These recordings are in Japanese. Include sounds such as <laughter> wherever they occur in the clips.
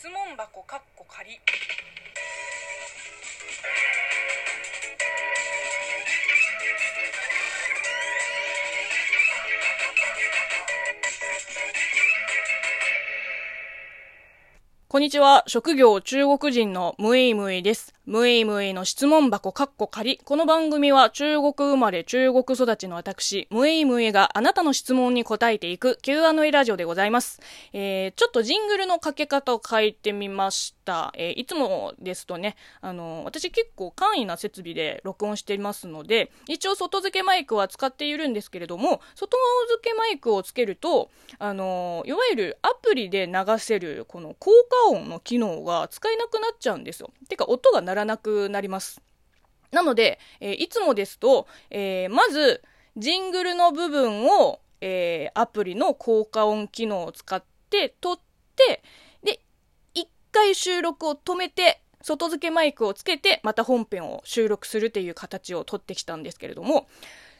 質問箱かっこ仮こんにちは。職業中国人のムイムイです。ムイムイの質問箱カッコ仮。この番組は中国生まれ中国育ちの私、ムイムイがあなたの質問に答えていく Q&A ラジオでございます。えー、ちょっとジングルのかけ方を変えてみました。えー、いつもですとね、あの、私結構簡易な設備で録音していますので、一応外付けマイクは使っているんですけれども、外付けマイクをつけると、あの、いわゆるアプリで流せるこの効果音の機能が使えなくなっちゃうんですよ。てか音が鳴らなくなります。なので、えー、いつもですと、えー、まず、ジングルの部分を、えー、アプリの効果音機能を使って撮って、で、一回収録を止めて、外付けマイクをつけて、また本編を収録するっていう形をとってきたんですけれども、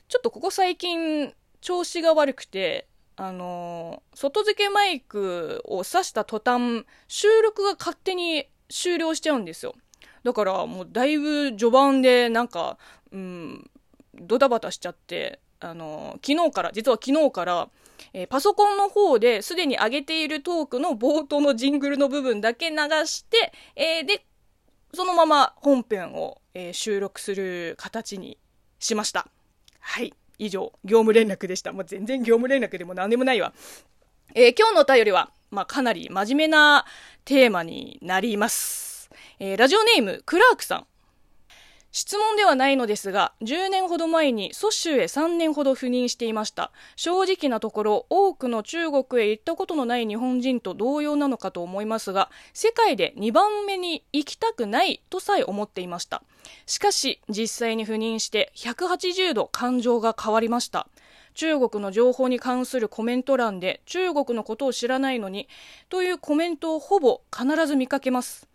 ちょっとここ最近、調子が悪くて、あのー、外付けマイクを挿した途端、収録が勝手に終了しちゃうんですよ。だからもうだいぶ序盤でなんか、うん、ドタバタしちゃって、あの、昨日から、実は昨日から、えー、パソコンの方ですでに上げているトークの冒頭のジングルの部分だけ流して、えー、で、そのまま本編を、えー、収録する形にしました。はい。以上、業務連絡でした。もう全然業務連絡でも何でもないわ。え、今日のお便りは、まあ、かなり真面目なテーマになります。えー、ラジオネーム、クラークさん。質問ではないのですが、10年ほど前に蘇州へ3年ほど赴任していました。正直なところ、多くの中国へ行ったことのない日本人と同様なのかと思いますが、世界で2番目に行きたくないとさえ思っていました。しかし、実際に赴任して180度感情が変わりました。中国の情報に関するコメント欄で中国のことを知らないのにというコメントをほぼ必ず見かけます。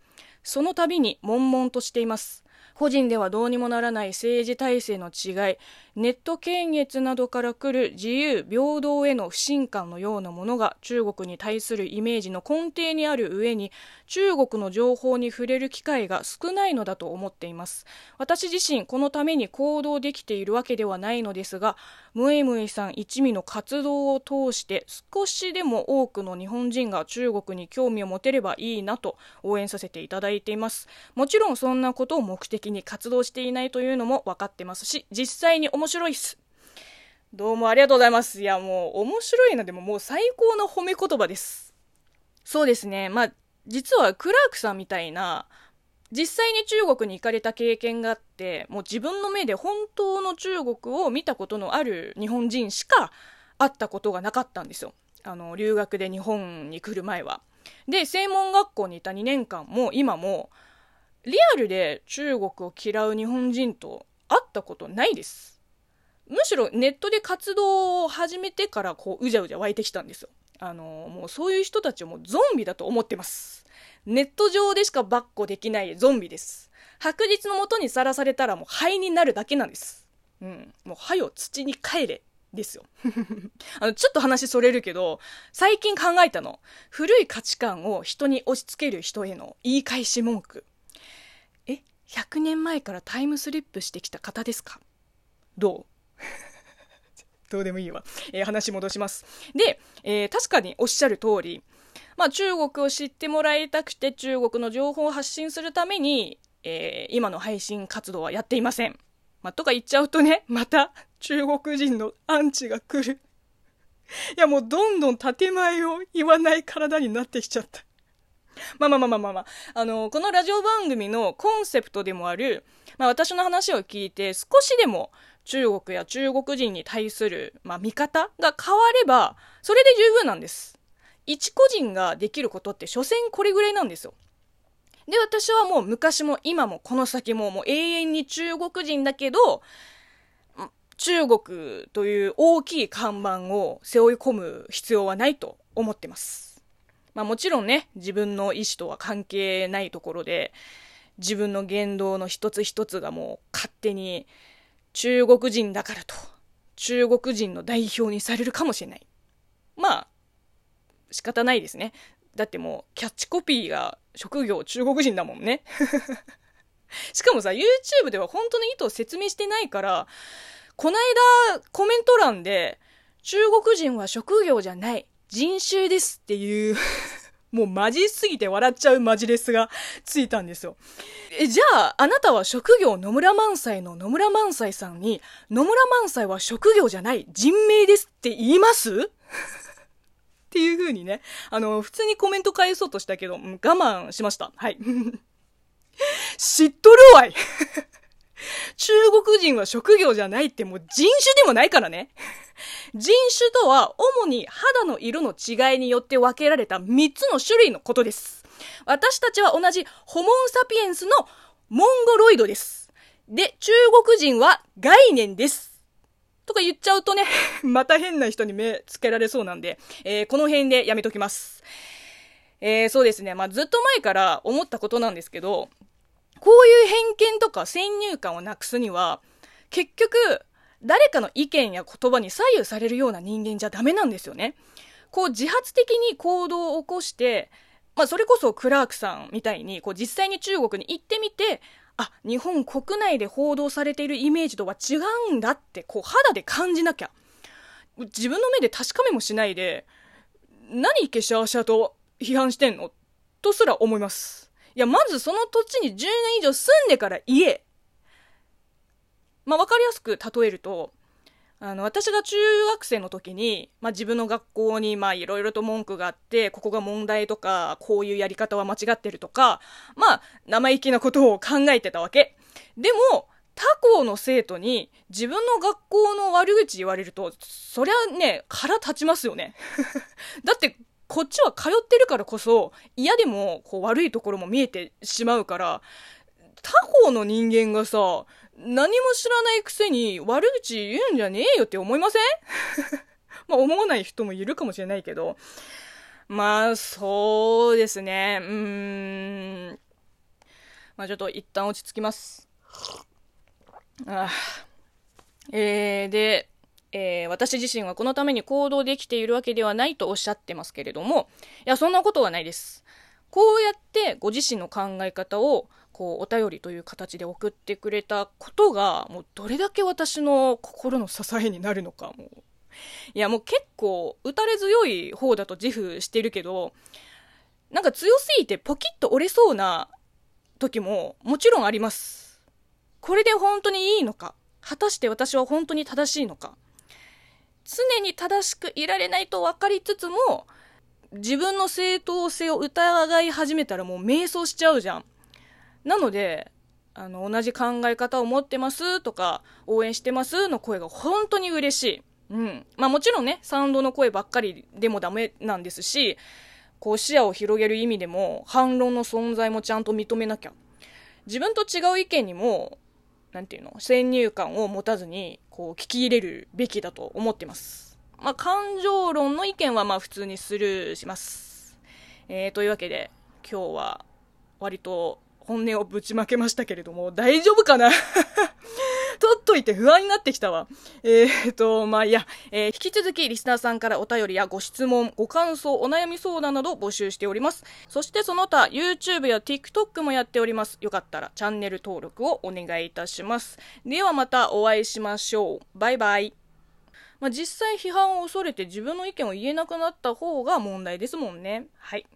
その度に悶々としています。個人ではどうにもならない政治体制の違い、ネット検閲などから来る自由、平等への不信感のようなものが中国に対するイメージの根底にある上に、中国の情報に触れる機会が少ないのだと思っています。私自身、このために行動できているわけではないのですが、ムエムエさん一味の活動を通して少しでも多くの日本人が中国に興味を持てればいいなと応援させていただいています。もちろんそんなことを目的に活動していないというのも分かってますし、実際に面白いっす。どうもありがとうございます。いや、もう面白いのでももう最高の褒め言葉です。そうですね。まあ、実はクラークさんみたいな、実際に中国に行かれた経験があってもう自分の目で本当の中国を見たことのある日本人しか会ったことがなかったんですよあの留学で日本に来る前は。で専門学校にいた2年間も今もリアルで中国を嫌う日本人と会ったことないです。むしろネットで活動を始めてからこううじゃうじゃ湧いてきたんですよ。あのもうそういう人たちをもうゾンビだと思ってます。ネット上でしかバッコできないゾンビです。白日のもとにさらされたらもう灰になるだけなんです。うん。もう灰を土に帰れ。ですよ。<laughs> あの、ちょっと話それるけど、最近考えたの。古い価値観を人に押し付ける人への言い返し文句。100年前からタイムスリップしてきた方ですか？どう？<laughs> どうでもいいわ。えー、話戻します。で、えー、確かにおっしゃる通り、まあ、中国を知ってもらいたくて中国の情報を発信するために、えー、今の配信活動はやっていません。まあ、とか言っちゃうとね、また中国人のアンチが来る。いやもうどんどん建前を言わない体になってきちゃった。まあまあまあまあまあまあ。あの、このラジオ番組のコンセプトでもある、まあ私の話を聞いて少しでも中国や中国人に対する、まあ見方が変われば、それで十分なんです。一個人ができることって所詮これぐらいなんですよ。で、私はもう昔も今もこの先ももう永遠に中国人だけど、中国という大きい看板を背負い込む必要はないと思ってます。まあもちろんね、自分の意思とは関係ないところで、自分の言動の一つ一つがもう勝手に中国人だからと、中国人の代表にされるかもしれない。まあ、仕方ないですね。だってもうキャッチコピーが職業中国人だもんね。<laughs> しかもさ、YouTube では本当の意図を説明してないから、こないだコメント欄で、中国人は職業じゃない、人種ですっていう <laughs> もうマジすぎて笑っちゃうマジレスがついたんですよ。え、じゃあ、あなたは職業野村萬斎の野村萬斎さんに、野村萬斎は職業じゃない人名ですって言います？っていう風にね、あの、普通にコメント返そうとしたけど、我慢しました。はい。<laughs> 知っとるわい国人は職業じゃないってもう人種でもないからね。<laughs> 人種とは主に肌の色の違いによって分けられた3つの種類のことです。私たちは同じホモンサピエンスのモンゴロイドです。で、中国人は概念です。とか言っちゃうとね、<laughs> また変な人に目つけられそうなんで、えー、この辺でやめときます。えー、そうですね。まあ、ずっと前から思ったことなんですけど、こういう偏見とか先入観をなくすには、結局、誰かの意見や言葉に左右されるような人間じゃダメなんですよね。こう自発的に行動を起こして、まあそれこそクラークさんみたいに、こう実際に中国に行ってみて、あ、日本国内で報道されているイメージとは違うんだって、こう肌で感じなきゃ。自分の目で確かめもしないで、何けしゃあしゃと批判してんのとすら思います。いや、まずその土地に10年以上住んでから言え。まあ、わかりやすく例えると、あの、私が中学生の時に、まあ、自分の学校に、ま、いろいろと文句があって、ここが問題とか、こういうやり方は間違ってるとか、まあ、生意気なことを考えてたわけ。でも、他校の生徒に自分の学校の悪口言われると、そりゃね、腹立ちますよね。<laughs> だって、こっちは通ってるからこそ、嫌でもこう悪いところも見えてしまうから、他校の人間がさ、何も知らないくせに悪口言うんじゃねえよって思いません？<laughs> まあ思わない人もいるかもしれないけど。まあ、そうですね。うーん。まあちょっと一旦落ち着きます。あえー、で、えー、私自身はこのために行動できているわけではないとおっしゃってますけれども、いや、そんなことはないです。こうやってご自身の考え方をこうお便りという形で送ってくれたことがもうどれだけ私の心の支えになるのかもういやもう結構打たれ強い方だと自負してるけどなんか強すぎてポキッと折れそうな時ももちろんありますこれで本当にいいのか果たして私は本当に正しいのか常に正しくいられないと分かりつつも自分の正当性を疑い始めたらもう迷走しちゃうじゃんなので、あの、同じ考え方を持ってますとか、応援してますの声が本当に嬉しい。うん。まあもちろんね、サウンドの声ばっかりでもダメなんですし、こう視野を広げる意味でも、反論の存在もちゃんと認めなきゃ。自分と違う意見にも、なんていうの、先入観を持たずに、こう聞き入れるべきだと思ってます。まあ感情論の意見はまあ普通にスルーします。えー、というわけで、今日は割と本音をぶちまけましたけれども、大丈夫かな？っといて不安になってきたわ。えー、っと、まあ、いや、えー、引き続きリスナーさんからお便りやご質問、ご感想、お悩み相談など募集しております。そしてその他、YouTube や TikTok もやっております。よかったらチャンネル登録をお願いいたします。ではまたお会いしましょう。バイバイ。まあ、実際批判を恐れて自分の意見を言えなくなった方が問題ですもんね。はい。